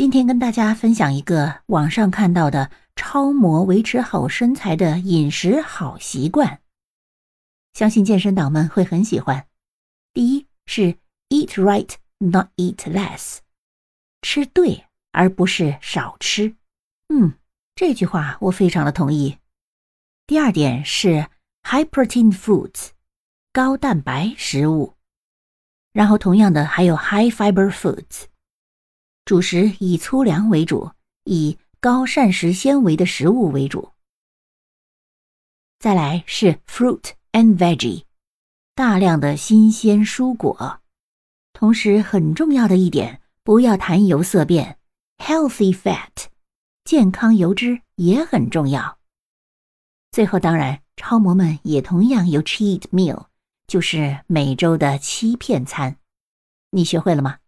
今天跟大家分享一个网上看到的超模维持好身材的饮食好习惯，相信健身党们会很喜欢。第一是 eat right, not eat less，吃对而不是少吃。嗯，这句话我非常的同意。第二点是 high protein foods，高蛋白食物。然后同样的还有 high fiber foods。主食以粗粮为主，以高膳食纤维的食物为主。再来是 fruit and veggie，大量的新鲜蔬果。同时很重要的一点，不要谈油色变，healthy fat，健康油脂也很重要。最后当然，超模们也同样有 cheat meal，就是每周的欺骗餐。你学会了吗？